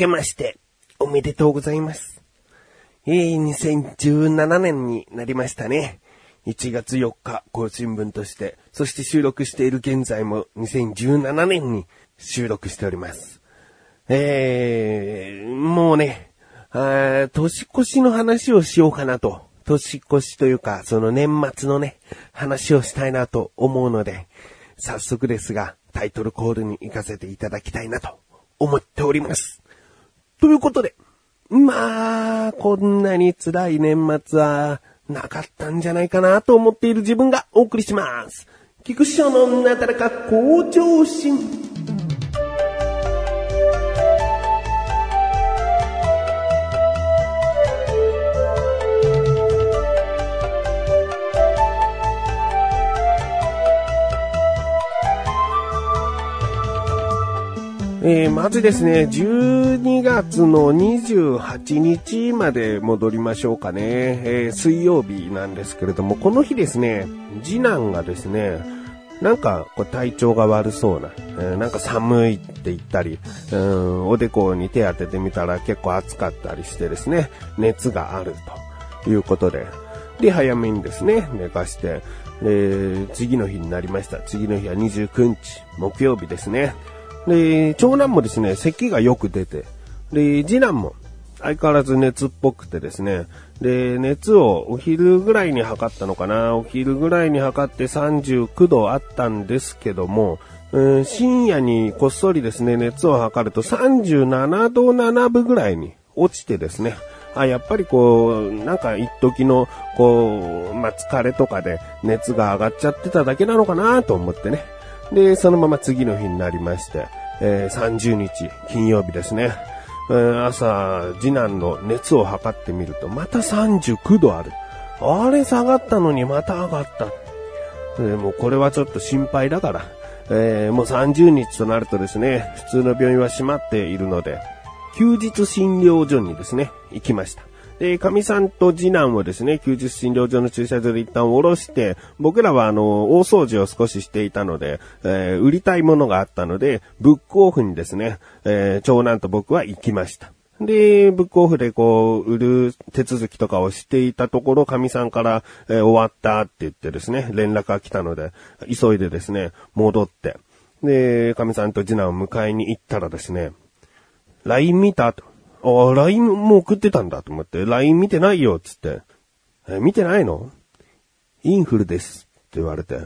明けまして、おめでとうございます。えー、2017年になりましたね。1月4日、更新分として、そして収録している現在も2017年に収録しております。えー、もうね、あ年越しの話をしようかなと。年越しというか、その年末のね、話をしたいなと思うので、早速ですが、タイトルコールに行かせていただきたいなと思っております。ということで、まあ、こんなに辛い年末はなかったんじゃないかなと思っている自分がお送りします。菊師匠のなだらか向上心。えーまずですね、12月の28日まで戻りましょうかね。えー水曜日なんですけれども、この日ですね、次男がですね、なんかこう体調が悪そうな、えーなんか寒いって言ったり、うんおでこに手当ててみたら結構暑かったりしてですね、熱があるということで、で、早めにですね、寝かして、で、次の日になりました。次の日は29日、木曜日ですね。で、長男もですね、咳がよく出て、で、次男も相変わらず熱っぽくてですね、で、熱をお昼ぐらいに測ったのかな、お昼ぐらいに測って39度あったんですけども、うん深夜にこっそりですね、熱を測ると37度7分ぐらいに落ちてですね、あ、やっぱりこう、なんか一時の、こう、まあ、疲れとかで熱が上がっちゃってただけなのかなと思ってね。で、そのまま次の日になりまして、えー30日、金曜日ですね。えー朝、次男の熱を測ってみると、また39度ある。あれ下がったのにまた上がった。えーもうこれはちょっと心配だから、えーもう30日となるとですね、普通の病院は閉まっているので、休日診療所にですね、行きました。で、神さんと次男をですね、休日診療所の駐車場で一旦降ろして、僕らはあの、大掃除を少ししていたので、えー売りたいものがあったので、ブックオフにですね、えー長男と僕は行きました。で、ブックオフでこう、売る手続きとかをしていたところ、神さんから、えー終わったって言ってですね、連絡が来たので、急いでですね、戻って、で、神さんと次男を迎えに行ったらですね、LINE 見たと。ああ、LINE も送ってたんだと思って、LINE 見てないよ、つって。え、見てないの？インフルです。って言われて。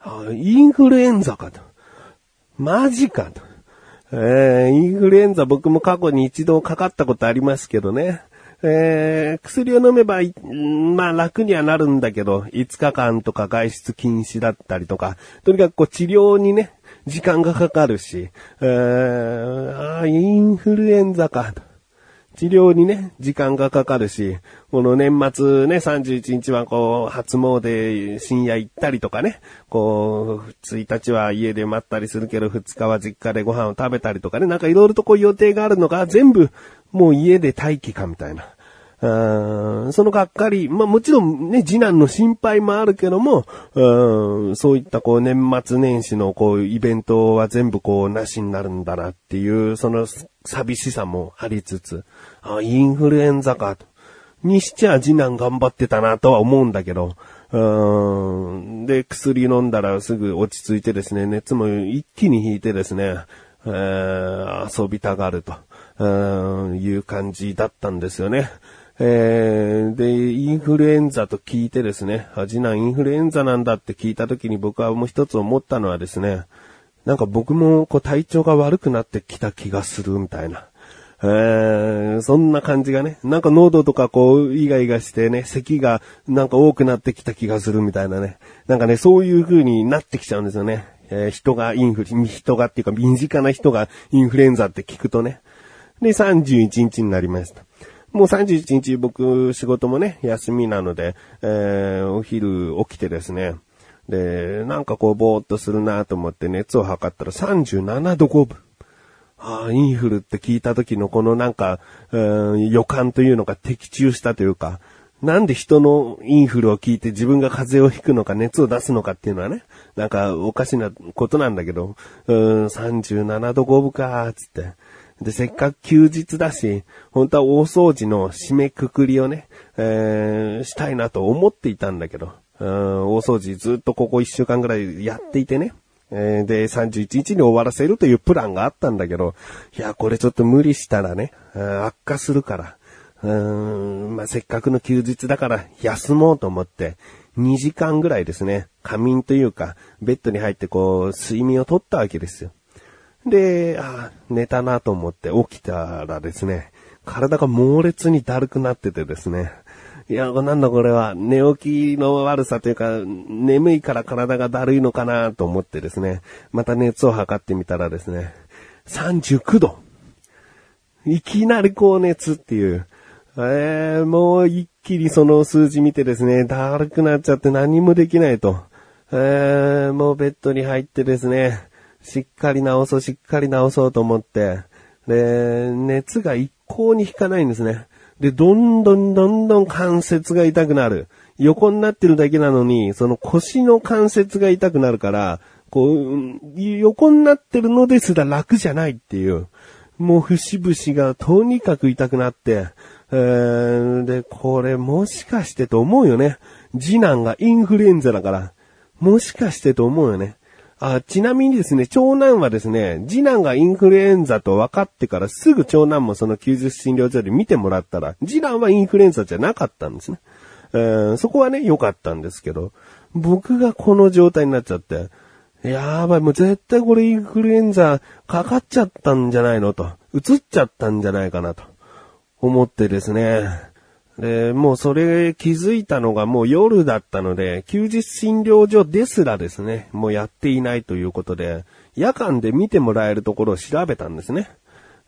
あインフルエンザかと。マジかと。えー、インフルエンザ僕も過去に一度かかったことありますけどね。えー、薬を飲めば、まあ楽にはなるんだけど、5日間とか外出禁止だったりとか、とにかくこう治療にね、時間がかかるし、えー、あーインフルエンザか。治療にね、時間がかかるし、この年末ね、31日はこう、初詣深夜行ったりとかね、こう、1日は家で待ったりするけど、2日は実家でご飯を食べたりとかね、なんかいろいろとこう予定があるのが全部、もう家で待機かみたいな。そのがっかり、まあもちろんね、次男の心配もあるけども、うそういったこう年末年始のこうイベントは全部こうなしになるんだなっていう、その寂しさもありつつ、あ、インフルエンザかと。にしちゃ次男頑張ってたなとは思うんだけど、うんで、薬飲んだらすぐ落ち着いてですね、熱も一気に引いてですね、えー遊びたがると、うんいう感じだったんですよね。えーで、インフルエンザと聞いてですね、あ次男インフルエンザなんだって聞いた時に僕はもう一つ思ったのはですね、なんか僕もこう体調が悪くなってきた気がするみたいな。えーそんな感じがね、なんか喉とかこう、イガイガしてね、咳がなんか多くなってきた気がするみたいなね。なんかね、そういう風になってきちゃうんですよね。えー人がインフル、人がっていうか身近な人がインフルエンザって聞くとね。で、31日になりました。もう31日僕仕事もね、休みなので、えーお昼起きてですね。で、なんかこうぼーっとするなと思って熱を測ったら37度5分。ああ、インフルって聞いた時のこのなんか、うん予感というのが的中したというか、なんで人のインフルを聞いて自分が風邪をひくのか熱を出すのかっていうのはね、なんかおかしなことなんだけど、うん、37度5分かーつって。で、せっかく休日だし、本当は大掃除の締めくくりをね、えー、したいなと思っていたんだけど、うん大掃除ずっとここ1週間ぐらいやっていてね。えーで、31日に終わらせるというプランがあったんだけど、いや、これちょっと無理したらね、悪化するから、うーん、まあ、せっかくの休日だから休もうと思って、2時間ぐらいですね、仮眠というか、ベッドに入ってこう、睡眠をとったわけですよ。で、あ寝たなと思って起きたらですね、体が猛烈にだるくなっててですね、いや、なんだこれは、寝起きの悪さというか、眠いから体がだるいのかなと思ってですね、また熱を測ってみたらですね、39度。いきなり高熱っていう。えー、もう一気にその数字見てですね、だるくなっちゃって何もできないと。えー、もうベッドに入ってですね、しっかり治そう、しっかり治そうと思って、で、熱が一向に引かないんですね。で、どんどんどんどん関節が痛くなる。横になってるだけなのに、その腰の関節が痛くなるから、こう、横になってるのですら楽じゃないっていう。もう節々がとにかく痛くなって、えー、で、これもしかしてと思うよね。次男がインフルエンザだから。もしかしてと思うよね。あ、ちなみにですね、長男はですね、次男がインフルエンザと分かってからすぐ長男もその90診療所で見てもらったら、次男はインフルエンザじゃなかったんですね。えーそこはね、良かったんですけど、僕がこの状態になっちゃって、やばい、もう絶対これインフルエンザかかっちゃったんじゃないのと、移っちゃったんじゃないかなと思ってですね。で、もうそれ気づいたのがもう夜だったので、休日診療所ですらですね、もうやっていないということで、夜間で見てもらえるところを調べたんですね。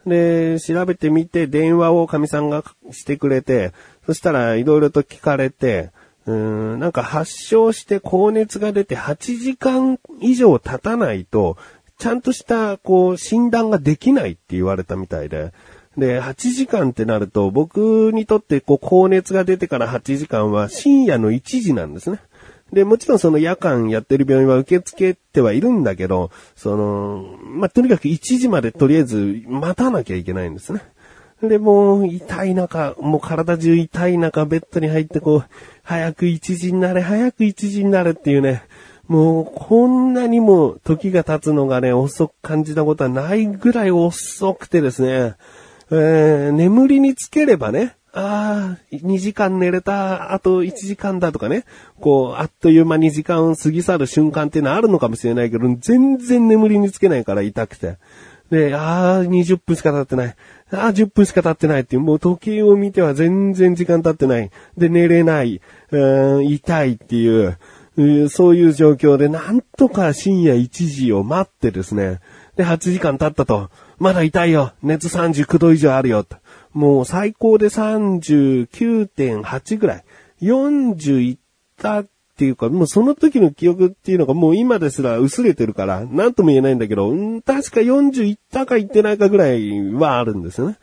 で、調べてみて電話をかみさんがしてくれて、そしたらいろいろと聞かれて、うーん、なんか発症して高熱が出て8時間以上経たないと、ちゃんとした、こう、診断ができないって言われたみたいで、で、8時間ってなると、僕にとって、こう、高熱が出てから8時間は深夜の1時なんですね。で、もちろんその夜間やってる病院は受け付けてはいるんだけど、その、まあ、とにかく1時までとりあえず待たなきゃいけないんですね。で、もう痛い中、もう体中痛い中、ベッドに入ってこう、早く1時になれ、早く1時になれっていうね、もうこんなにも時が経つのがね、遅く感じたことはないぐらい遅くてですね、えー、眠りにつければね、ああ、2時間寝れた、あと1時間だとかね、こう、あっという間に時間を過ぎ去る瞬間っていうのはあるのかもしれないけど、全然眠りにつけないから痛くて。で、ああ、20分しか経ってない。ああ、10分しか経ってないっていう、もう時計を見ては全然時間経ってない。で、寝れない。うん痛いっていう、そういう状況で、なんとか深夜1時を待ってですね。で、8時間経ったと。まだ痛いよ。熱39度以上あるよ。もう最高で39.8ぐらい。40いったっていうか、もうその時の記憶っていうのがもう今ですら薄れてるから、なんとも言えないんだけど、うん、確か40いったかいってないかぐらいはあるんですよね。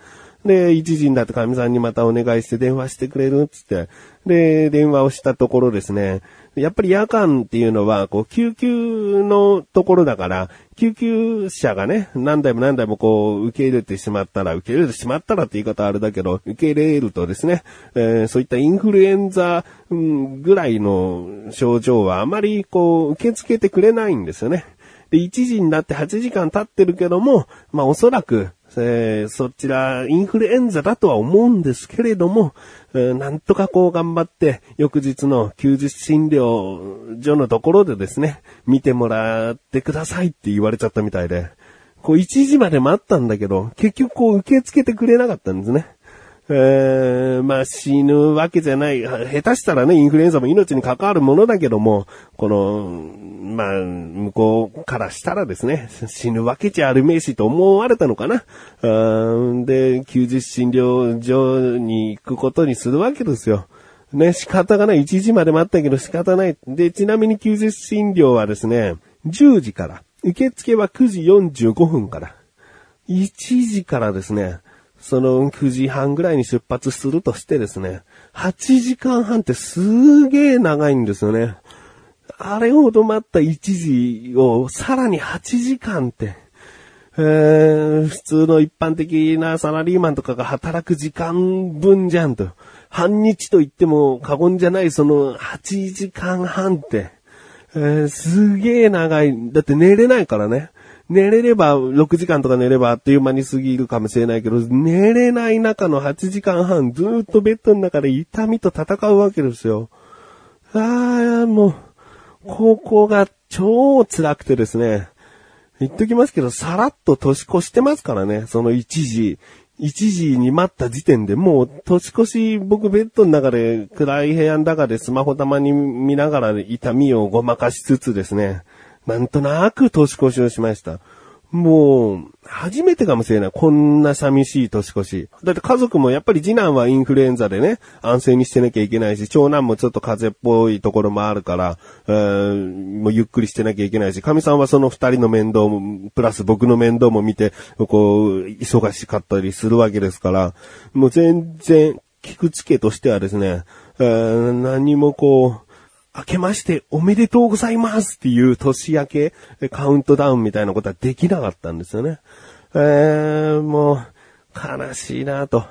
で、1時になって神さんにまたお願いして電話してくれるっつって、で、電話をしたところですね、やっぱり夜間っていうのは、こう、救急のところだから、救急車がね、何台も何台もこう、受け入れてしまったら、受け入れてしまったらって言い方はあれだけど、受け入れるとですね、えーそういったインフルエンザ、うんぐらいの症状はあまりこう、受け付けてくれないんですよね。で、1時になって8時間経ってるけども、まあおそらく、えーそちら、インフルエンザだとは思うんですけれども、えーなんとかこう頑張って、翌日の休日診療所のところでですね、見てもらってくださいって言われちゃったみたいで、こう1時まで待ったんだけど、結局こう受け付けてくれなかったんですね。えー、まあ死ぬわけじゃない。下手したらね、インフルエンザも命に関わるものだけども、この、まあ、向こうからしたらですね、死ぬわけじゃあるめえしと思われたのかな。あーで、休日診療所に行くことにするわけですよ。ね、仕方がない。1時まで待ったけど仕方ない。で、ちなみに休日診療はですね、10時から、受付は9時45分から、1時からですね、その9時半ぐらいに出発するとしてですね、8時間半ってすげえ長いんですよね。あれほど待った1時をさらに8時間って、えー、普通の一般的なサラリーマンとかが働く時間分じゃんと。半日と言っても過言じゃないその8時間半って、えー、すげえ長い。だって寝れないからね。寝れれば、6時間とか寝ればあっという間に過ぎるかもしれないけど、寝れない中の8時間半、ずっとベッドの中で痛みと戦うわけですよ。ああ、もう、高校が超辛くてですね。言っときますけど、さらっと年越してますからね。その1時、1時に待った時点でもう年越し僕ベッドの中で暗い部屋の中でスマホたまに見ながら痛みをごまかしつつですね。なんとなく年越しをしました。もう、初めてかもしれない。こんな寂しい年越し。だって家族もやっぱり次男はインフルエンザでね、安静にしてなきゃいけないし、長男もちょっと風邪っぽいところもあるから、えー、もうゆっくりしてなきゃいけないし、神さんはその二人の面倒も、プラス僕の面倒も見て、こう、忙しかったりするわけですから、もう全然、聞くつけとしてはですね、えー、何もこう、明けましておめでとうございますっていう年明けカウントダウンみたいなことはできなかったんですよね。えー、もう、悲しいなと。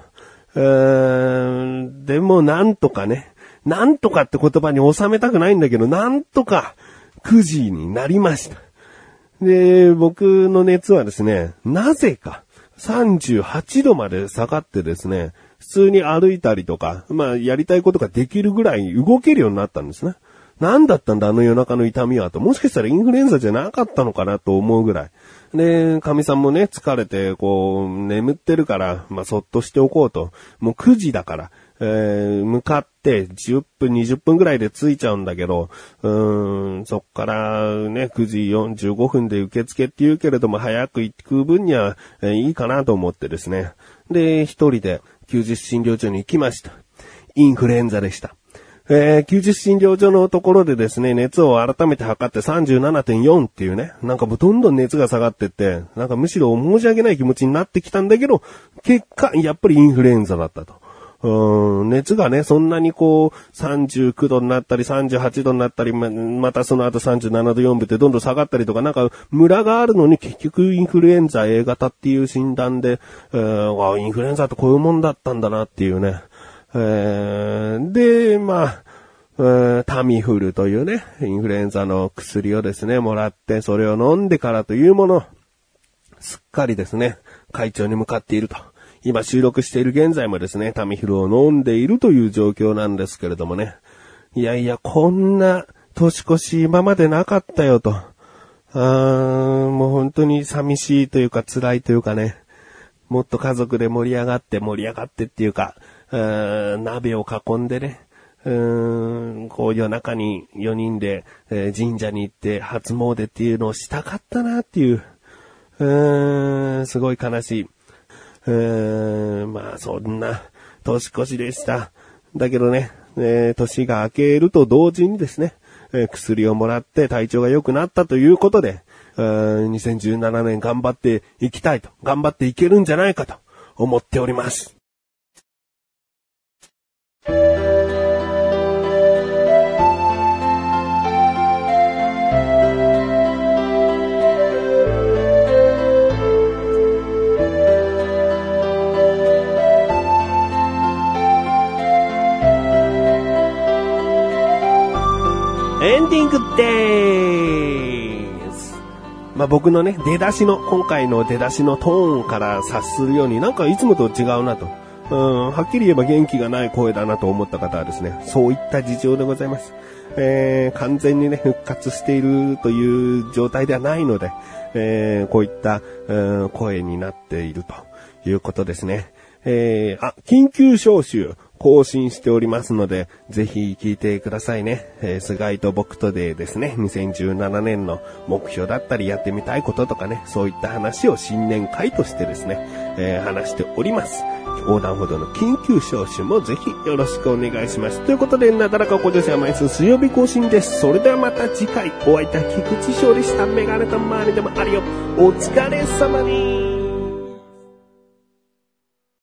えー、でもなんとかね、なんとかって言葉に収めたくないんだけど、なんとか9時になりました。で、僕の熱はですね、なぜか38度まで下がってですね、普通に歩いたりとか、まあやりたいことができるぐらい動けるようになったんですね。何だったんだあの夜中の痛みはと。もしかしたらインフルエンザじゃなかったのかなと思うぐらい。で、神さんもね、疲れて、こう、眠ってるから、まあ、そっとしておこうと。もう9時だから、えー、向かって10分、20分ぐらいで着いちゃうんだけど、うーん、そっからね、9時45分で受付って言うけれども、早く行く分には、えー、いいかなと思ってですね。で、一人で休日診療所に行きました。インフルエンザでした。えー、休日診療所のところでですね、熱を改めて測って37.4っていうね、なんかもうどんどん熱が下がってって、なんかむしろ申し訳ない気持ちになってきたんだけど、結果、やっぱりインフルエンザだったと。うん、熱がね、そんなにこう、39度になったり、38度になったり、ま、またその後37度4分ってどんどん下がったりとか、なんか、ムラがあるのに結局インフルエンザ A 型っていう診断で、えー、インフルエンザってこういうもんだったんだなっていうね。えー、で、まあ、タミフルというね、インフルエンザの薬をですね、もらって、それを飲んでからというもの、すっかりですね、会長に向かっていると。今収録している現在もですね、タミフルを飲んでいるという状況なんですけれどもね。いやいや、こんな年越し今までなかったよと。あーもう本当に寂しいというか辛いというかね。もっと家族で盛り上がって盛り上がってっていうか、鍋を囲んでね、うーん、こう夜中に4人で、えー、神社に行って初詣っていうのをしたかったなっていう、うーん、すごい悲しい。うーん、まあそんな年越しでした。だけどね、えー、年が明けると同時にですね、えー、薬をもらって体調が良くなったということで、うーん2017年頑張っていきたいと、頑張っていけるんじゃないかと思っております。エンディングでーす。まあ、僕のね、出だしの、今回の出だしのトーンから察するように、なんかいつもと違うなと。うん、はっきり言えば元気がない声だなと思った方はですね、そういった事情でございます。えー、完全にね、復活しているという状態ではないので、えー、こういった、うん、声になっているということですね。えー、あ、緊急招集。更新しておりますので、ぜひ聞いてくださいね。えー、菅井と僕とでですね、2017年の目標だったりやってみたいこととかね、そういった話を新年会としてですね、えー、話しております。横断歩道の緊急招集もぜひよろしくお願いします。ということで、なだらかご女子は毎週水曜日更新です。それではまた次回、お会いいた菊池勝利したメガネと周りでもあるよ。お疲れ様に